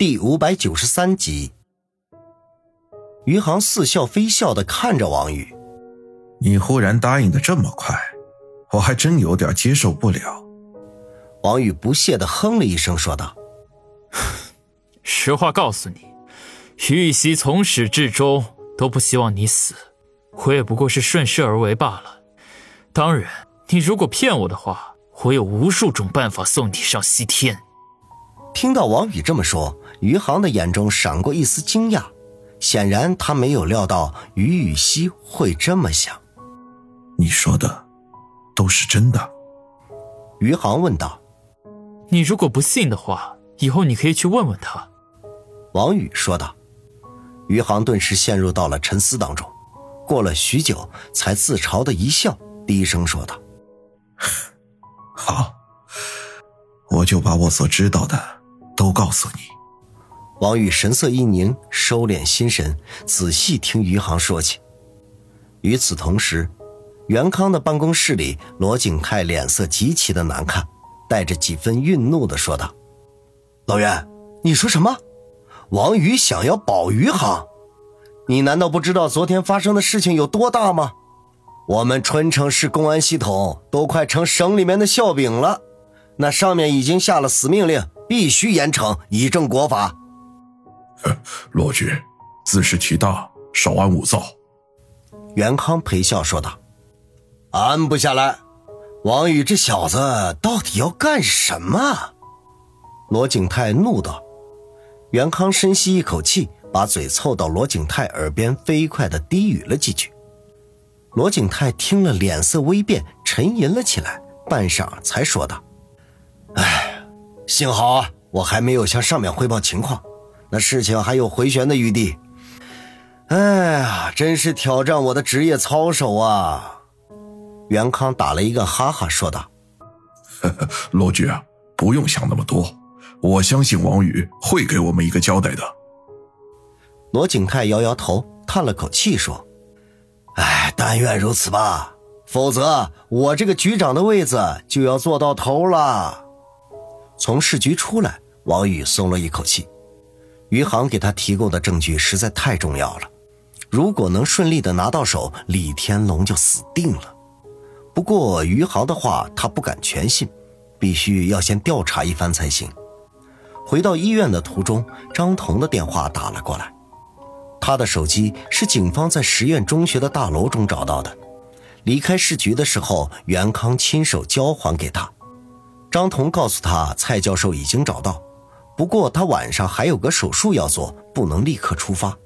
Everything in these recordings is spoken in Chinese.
第五百九十三集。余杭似笑非笑的看着王宇：“你忽然答应的这么快，我还真有点接受不了。”王宇不屑的哼了一声，说道：“ 实话告诉你，于雨溪从始至终都不希望你死，我也不过是顺势而为罢了。当然，你如果骗我的话，我有无数种办法送你上西天。”听到王宇这么说，余杭的眼中闪过一丝惊讶，显然他没有料到于雨溪会这么想。你说的都是真的？余杭问道。你如果不信的话，以后你可以去问问他。”王宇说道。余杭顿时陷入到了沉思当中，过了许久，才自嘲的一笑，低声说道：“ 好，我就把我所知道的都告诉你。”王宇神色一凝，收敛心神，仔细听余杭说起。与此同时，袁康的办公室里，罗景泰脸色极其的难看。带着几分愠怒的说道：“老袁，你说什么？王宇想要保余杭？你难道不知道昨天发生的事情有多大吗？我们春城市公安系统都快成省里面的笑柄了，那上面已经下了死命令，必须严惩，以正国法。”罗局，自食其大，少安勿躁。”袁康陪笑说道，“安不下来。”王宇这小子到底要干什么？罗景泰怒道。袁康深吸一口气，把嘴凑到罗景泰耳边，飞快的低语了几句。罗景泰听了，脸色微变，沉吟了起来，半晌才说道：“哎，幸好啊，我还没有向上面汇报情况，那事情还有回旋的余地。哎呀，真是挑战我的职业操守啊！”袁康打了一个哈哈，说道：“ 罗局啊，不用想那么多，我相信王宇会给我们一个交代的。”罗景泰摇摇头，叹了口气，说：“哎，但愿如此吧，否则我这个局长的位子就要坐到头了。”从市局出来，王宇松了一口气。余杭给他提供的证据实在太重要了，如果能顺利的拿到手，李天龙就死定了。不过余杭的话，他不敢全信，必须要先调查一番才行。回到医院的途中，张彤的电话打了过来。他的手机是警方在实验中学的大楼中找到的，离开市局的时候，袁康亲手交还给他。张彤告诉他，蔡教授已经找到，不过他晚上还有个手术要做，不能立刻出发。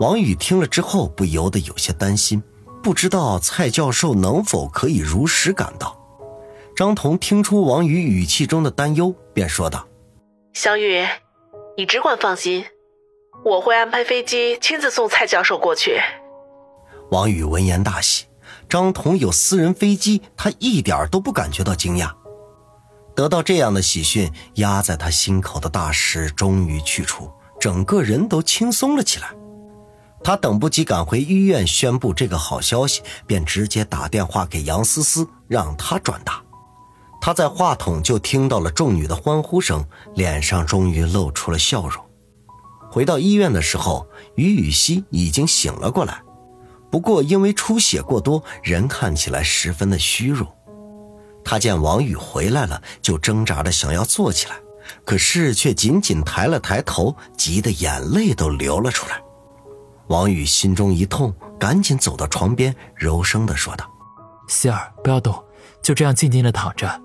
王宇听了之后，不由得有些担心。不知道蔡教授能否可以如实赶到？张彤听出王宇语气中的担忧，便说道：“小雨，你只管放心，我会安排飞机亲自送蔡教授过去。”王宇闻言大喜，张彤有私人飞机，他一点都不感觉到惊讶。得到这样的喜讯，压在他心口的大石终于去除，整个人都轻松了起来。他等不及赶回医院宣布这个好消息，便直接打电话给杨思思，让她转达。他在话筒就听到了众女的欢呼声，脸上终于露出了笑容。回到医院的时候，于雨溪已经醒了过来，不过因为出血过多，人看起来十分的虚弱。他见王宇回来了，就挣扎着想要坐起来，可是却仅仅抬了抬头，急得眼泪都流了出来。王宇心中一痛，赶紧走到床边，柔声的说道：“希儿，不要动，就这样静静的躺着。”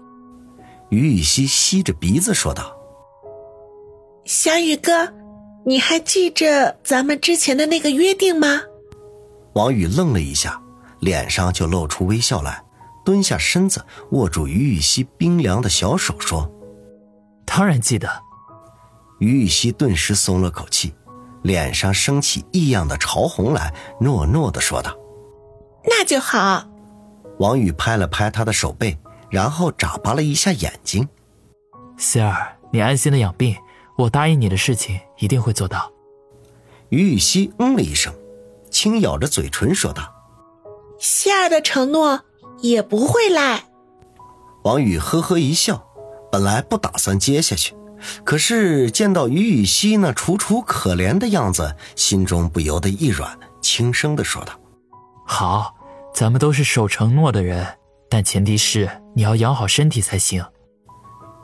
于雨溪吸着鼻子说道：“小雨哥，你还记着咱们之前的那个约定吗？”王宇愣了一下，脸上就露出微笑来，蹲下身子，握住于雨溪冰凉的小手，说：“当然记得。”于雨溪顿时松了口气。脸上升起异样的潮红来，诺诺的说道：“那就好。”王宇拍了拍他的手背，然后眨巴了一下眼睛：“希儿，你安心的养病，我答应你的事情一定会做到。”于雨溪嗯了一声，轻咬着嘴唇说道：“希儿的承诺也不会赖。”王宇呵呵一笑，本来不打算接下去。可是见到于雨溪那楚楚可怜的样子，心中不由得一软，轻声的说道：“好，咱们都是守承诺的人，但前提是你要养好身体才行。”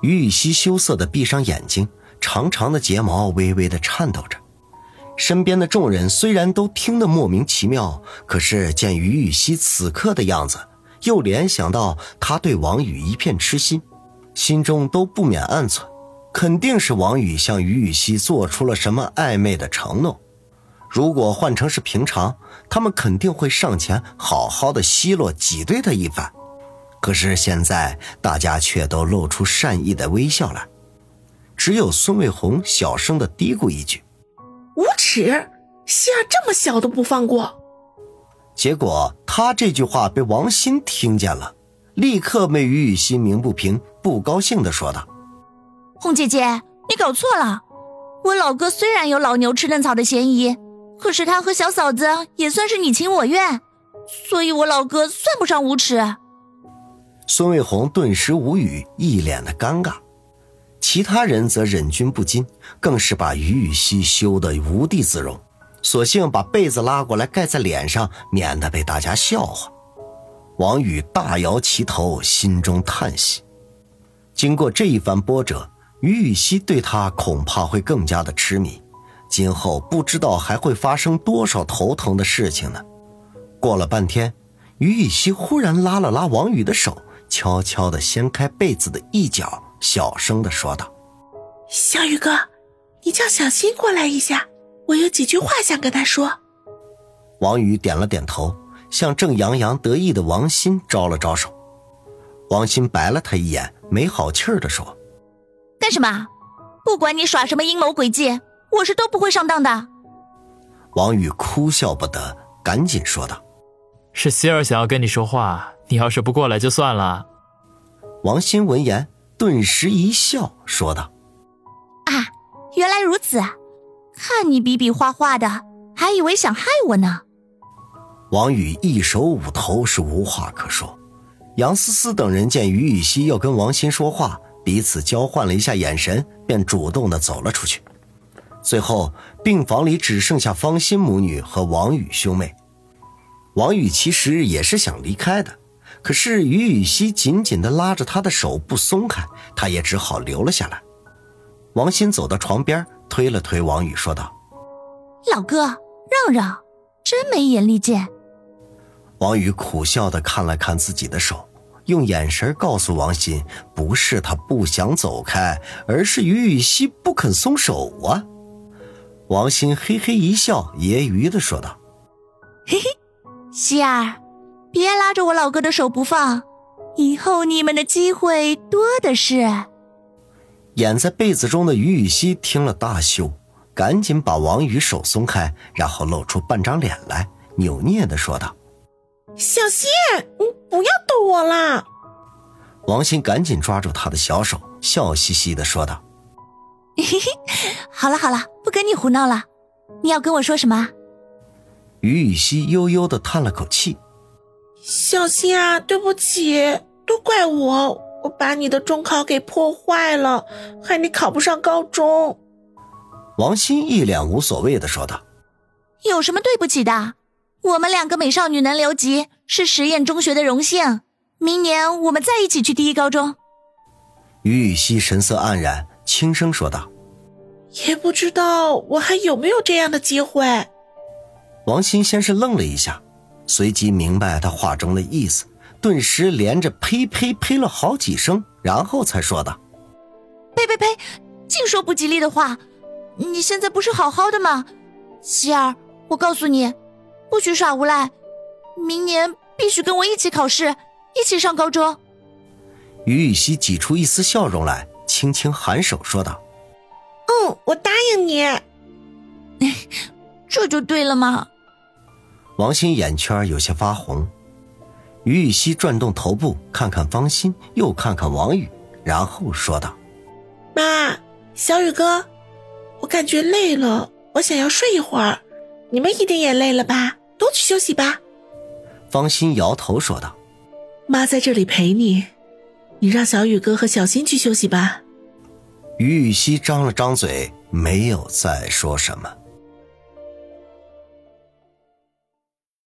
于雨溪羞涩的闭上眼睛，长长的睫毛微微的颤抖着。身边的众人虽然都听得莫名其妙，可是见于雨溪此刻的样子，又联想到他对王宇一片痴心，心中都不免暗忖。肯定是王宇向于雨溪做出了什么暧昧的承诺。如果换成是平常，他们肯定会上前好好的奚落挤兑他一番。可是现在大家却都露出善意的微笑来，只有孙卫红小声的嘀咕一句：“无耻，希儿这么小都不放过。”结果他这句话被王鑫听见了，立刻为于雨欣鸣不平，不高兴的说道。红姐姐，你搞错了。我老哥虽然有老牛吃嫩草的嫌疑，可是他和小嫂子也算是你情我愿，所以我老哥算不上无耻。孙卫红顿时无语，一脸的尴尬。其他人则忍俊不禁，更是把于雨溪羞得无地自容，索性把被子拉过来盖在脸上，免得被大家笑话。王宇大摇其头，心中叹息。经过这一番波折。于雨溪对他恐怕会更加的痴迷，今后不知道还会发生多少头疼的事情呢。过了半天，于雨溪忽然拉了拉王宇的手，悄悄地掀开被子的一角，小声地说道：“小宇哥，你叫小新过来一下，我有几句话想跟他说。”王宇点了点头，向正洋洋得意的王鑫招了招手。王鑫白了他一眼，没好气儿地说。干什么？不管你耍什么阴谋诡计，我是都不会上当的。王宇哭笑不得，赶紧说道：“是希儿想要跟你说话，你要是不过来就算了。”王鑫闻言顿时一笑，说道：“啊，原来如此！看你比比划划的，还以为想害我呢。”王宇一手捂头，是无话可说。杨思思等人见于雨溪要跟王鑫说话。彼此交换了一下眼神，便主动的走了出去。最后，病房里只剩下方心母女和王宇兄妹。王宇其实也是想离开的，可是于雨溪紧紧的拉着他的手不松开，他也只好留了下来。王鑫走到床边，推了推王宇，说道：“老哥，让让，真没眼力见。”王宇苦笑的看了看自己的手。用眼神告诉王鑫，不是他不想走开，而是于雨溪不肯松手啊！王鑫嘿嘿一笑，揶揄的说道：“嘿嘿，希儿，别拉着我老哥的手不放，以后你们的机会多的是。”掩在被子中的于雨溪听了大羞，赶紧把王宇手松开，然后露出半张脸来，扭捏的说道。小新，你不要逗我啦！王鑫赶紧抓住他的小手，笑嘻嘻的说道：“嘿嘿，好了好了，不跟你胡闹了。你要跟我说什么？”于雨溪悠悠的叹了口气：“小新啊，对不起，都怪我，我把你的中考给破坏了，害你考不上高中。”王鑫一脸无所谓的说道：“有什么对不起的？”我们两个美少女能留级是实验中学的荣幸，明年我们再一起去第一高中。于雨溪神色黯然，轻声说道：“也不知道我还有没有这样的机会。”王鑫先是愣了一下，随即明白他话中的意思，顿时连着呸呸呸了好几声，然后才说道：“呸呸呸，净说不吉利的话！你现在不是好好的吗？希儿，我告诉你。”不许耍无赖！明年必须跟我一起考试，一起上高中。于雨溪挤出一丝笑容来，轻轻颔首说道：“嗯，我答应你。”这就对了嘛？王鑫眼圈有些发红。于雨溪转动头部，看看方心，又看看王宇，然后说道：“妈，小宇哥，我感觉累了，我想要睡一会儿。”你们一定也累了吧？都去休息吧。方心摇头说道：“妈在这里陪你，你让小宇哥和小新去休息吧。”于雨溪张了张嘴，没有再说什么。